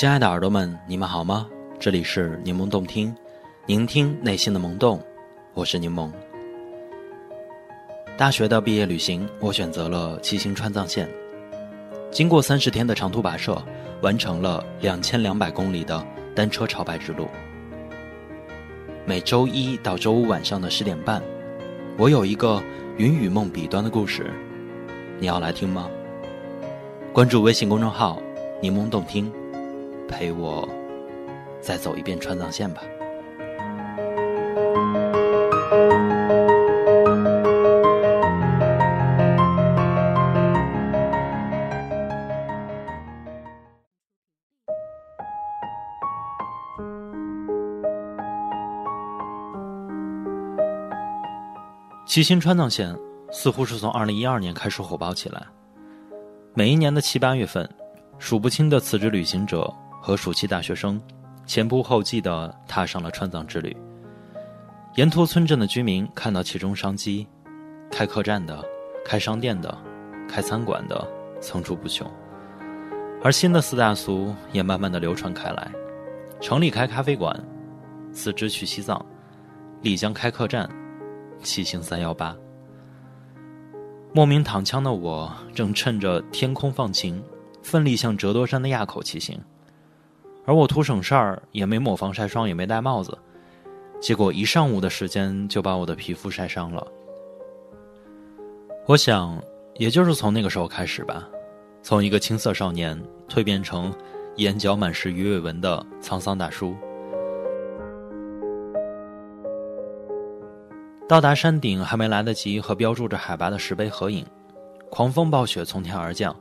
亲爱的耳朵们，你们好吗？这里是柠檬动听，聆听内心的萌动，我是柠檬。大学的毕业旅行，我选择了七星川藏线，经过三十天的长途跋涉，完成了两千两百公里的单车朝拜之路。每周一到周五晚上的十点半，我有一个云与梦彼端的故事，你要来听吗？关注微信公众号“柠檬动听”，陪我再走一遍川藏线吧。骑行川藏线似乎是从二零一二年开始火爆起来。每一年的七八月份，数不清的辞职旅行者和暑期大学生前仆后继地踏上了川藏之旅。沿途村镇的居民看到其中商机，开客栈的、开商店的、开餐馆的层出不穷。而新的四大俗也慢慢的流传开来：城里开咖啡馆，辞职去西藏，丽江开客栈。骑行三幺八，莫名躺枪的我正趁着天空放晴，奋力向折多山的垭口骑行，而我图省事儿，也没抹防晒霜，也没戴帽子，结果一上午的时间就把我的皮肤晒伤了。我想，也就是从那个时候开始吧，从一个青涩少年蜕变成眼角满是鱼尾纹的沧桑大叔。到达山顶还没来得及和标注着海拔的石碑合影，狂风暴雪从天而降。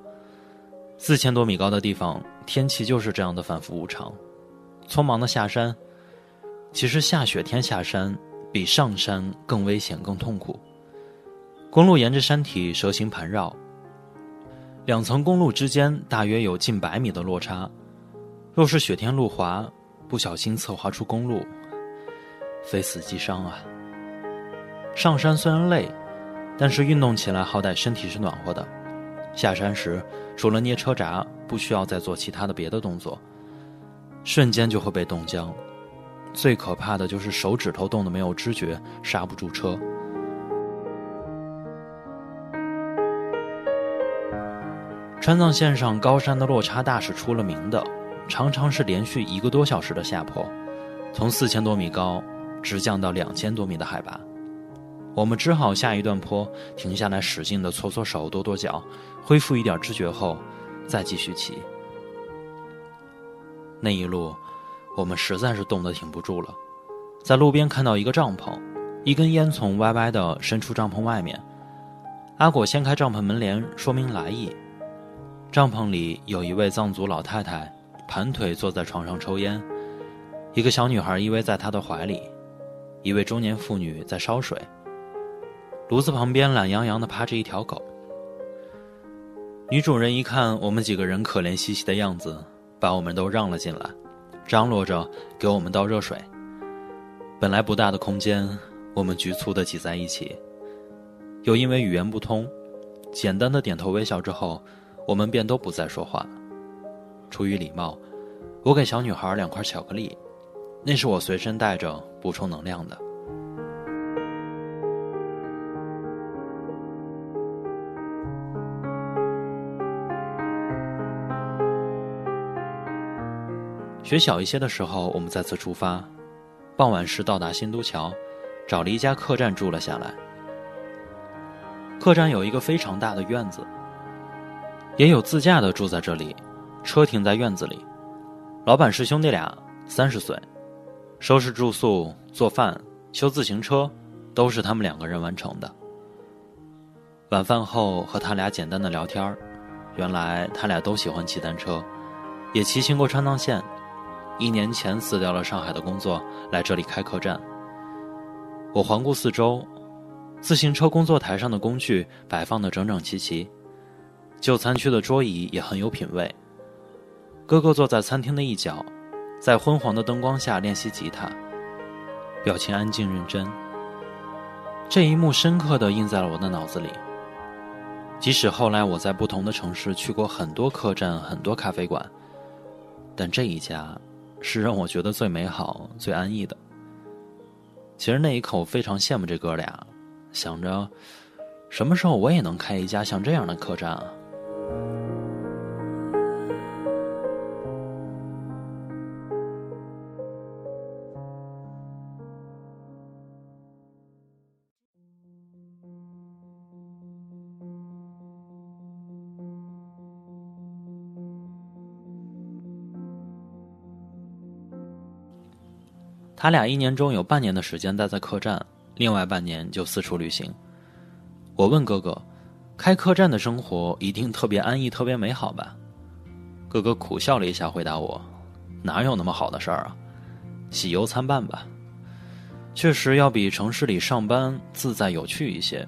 四千多米高的地方，天气就是这样的反复无常。匆忙的下山，其实下雪天下山比上山更危险、更痛苦。公路沿着山体蛇形盘绕，两层公路之间大约有近百米的落差。若是雪天路滑，不小心侧滑出公路，非死即伤啊！上山虽然累，但是运动起来好歹身体是暖和的。下山时除了捏车闸，不需要再做其他的别的动作，瞬间就会被冻僵。最可怕的就是手指头冻得没有知觉，刹不住车。川藏线上高山的落差大是出了名的，常常是连续一个多小时的下坡，从四千多米高直降到两千多米的海拔。我们只好下一段坡，停下来，使劲的搓搓手、跺跺脚，恢复一点知觉后，再继续骑。那一路，我们实在是冻得挺不住了，在路边看到一个帐篷，一根烟囱歪歪的伸出帐篷外面。阿果掀开帐篷门帘，说明来意。帐篷里有一位藏族老太太，盘腿坐在床上抽烟，一个小女孩依偎在她的怀里，一位中年妇女在烧水。炉子旁边懒洋洋地趴着一条狗。女主人一看我们几个人可怜兮兮的样子，把我们都让了进来，张罗着给我们倒热水。本来不大的空间，我们局促地挤在一起，又因为语言不通，简单的点头微笑之后，我们便都不再说话。出于礼貌，我给小女孩两块巧克力，那是我随身带着补充能量的。雪小一些的时候，我们再次出发。傍晚时到达新都桥，找了一家客栈住了下来。客栈有一个非常大的院子，也有自驾的住在这里，车停在院子里。老板是兄弟俩，三十岁，收拾住宿、做饭、修自行车，都是他们两个人完成的。晚饭后和他俩简单的聊天原来他俩都喜欢骑单车，也骑行过川藏线。一年前辞掉了上海的工作，来这里开客栈。我环顾四周，自行车工作台上的工具摆放的整整齐齐，就餐区的桌椅也很有品味。哥哥坐在餐厅的一角，在昏黄的灯光下练习吉他，表情安静认真。这一幕深刻的印在了我的脑子里。即使后来我在不同的城市去过很多客栈、很多咖啡馆。但这一家是让我觉得最美好、最安逸的。其实那一刻，我非常羡慕这哥俩，想着什么时候我也能开一家像这样的客栈啊。他俩一年中有半年的时间待在客栈，另外半年就四处旅行。我问哥哥：“开客栈的生活一定特别安逸、特别美好吧？”哥哥苦笑了一下，回答我：“哪有那么好的事儿啊？喜忧参半吧。确实要比城市里上班自在有趣一些，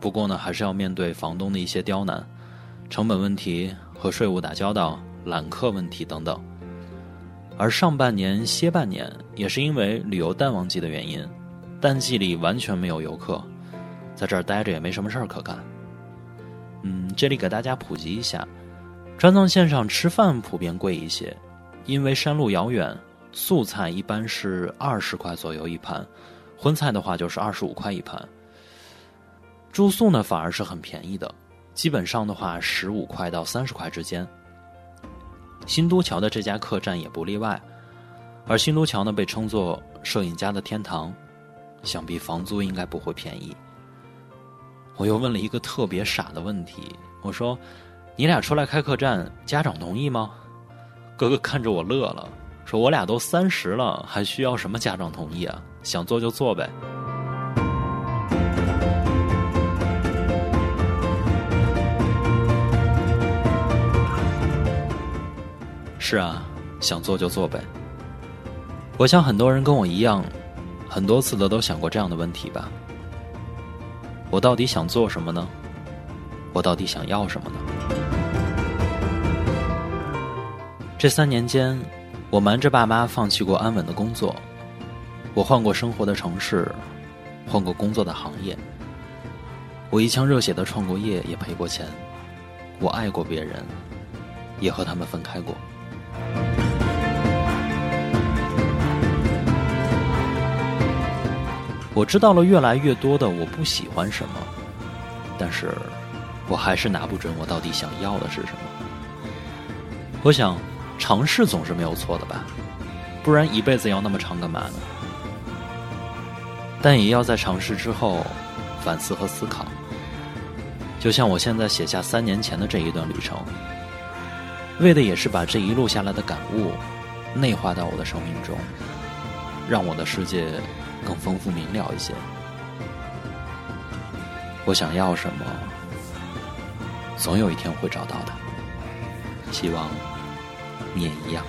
不过呢，还是要面对房东的一些刁难、成本问题和税务打交道、揽客问题等等。”而上半年歇半年，也是因为旅游淡旺季的原因，淡季里完全没有游客，在这儿待着也没什么事儿可干。嗯，这里给大家普及一下，川藏线上吃饭普遍贵一些，因为山路遥远，素菜一般是二十块左右一盘，荤菜的话就是二十五块一盘。住宿呢反而是很便宜的，基本上的话十五块到三十块之间。新都桥的这家客栈也不例外，而新都桥呢被称作摄影家的天堂，想必房租应该不会便宜。我又问了一个特别傻的问题，我说：“你俩出来开客栈，家长同意吗？”哥哥看着我乐了，说：“我俩都三十了，还需要什么家长同意啊？想做就做呗。”是啊，想做就做呗。我想很多人跟我一样，很多次的都想过这样的问题吧。我到底想做什么呢？我到底想要什么呢？这三年间，我瞒着爸妈放弃过安稳的工作，我换过生活的城市，换过工作的行业，我一腔热血的创过业，也赔过钱。我爱过别人，也和他们分开过。我知道了越来越多的我不喜欢什么，但是我还是拿不准我到底想要的是什么。我想尝试总是没有错的吧，不然一辈子要那么长干嘛呢？但也要在尝试之后反思和思考。就像我现在写下三年前的这一段旅程，为的也是把这一路下来的感悟内化到我的生命中，让我的世界。更丰富明了一些。我想要什么，总有一天会找到的。希望你也一样。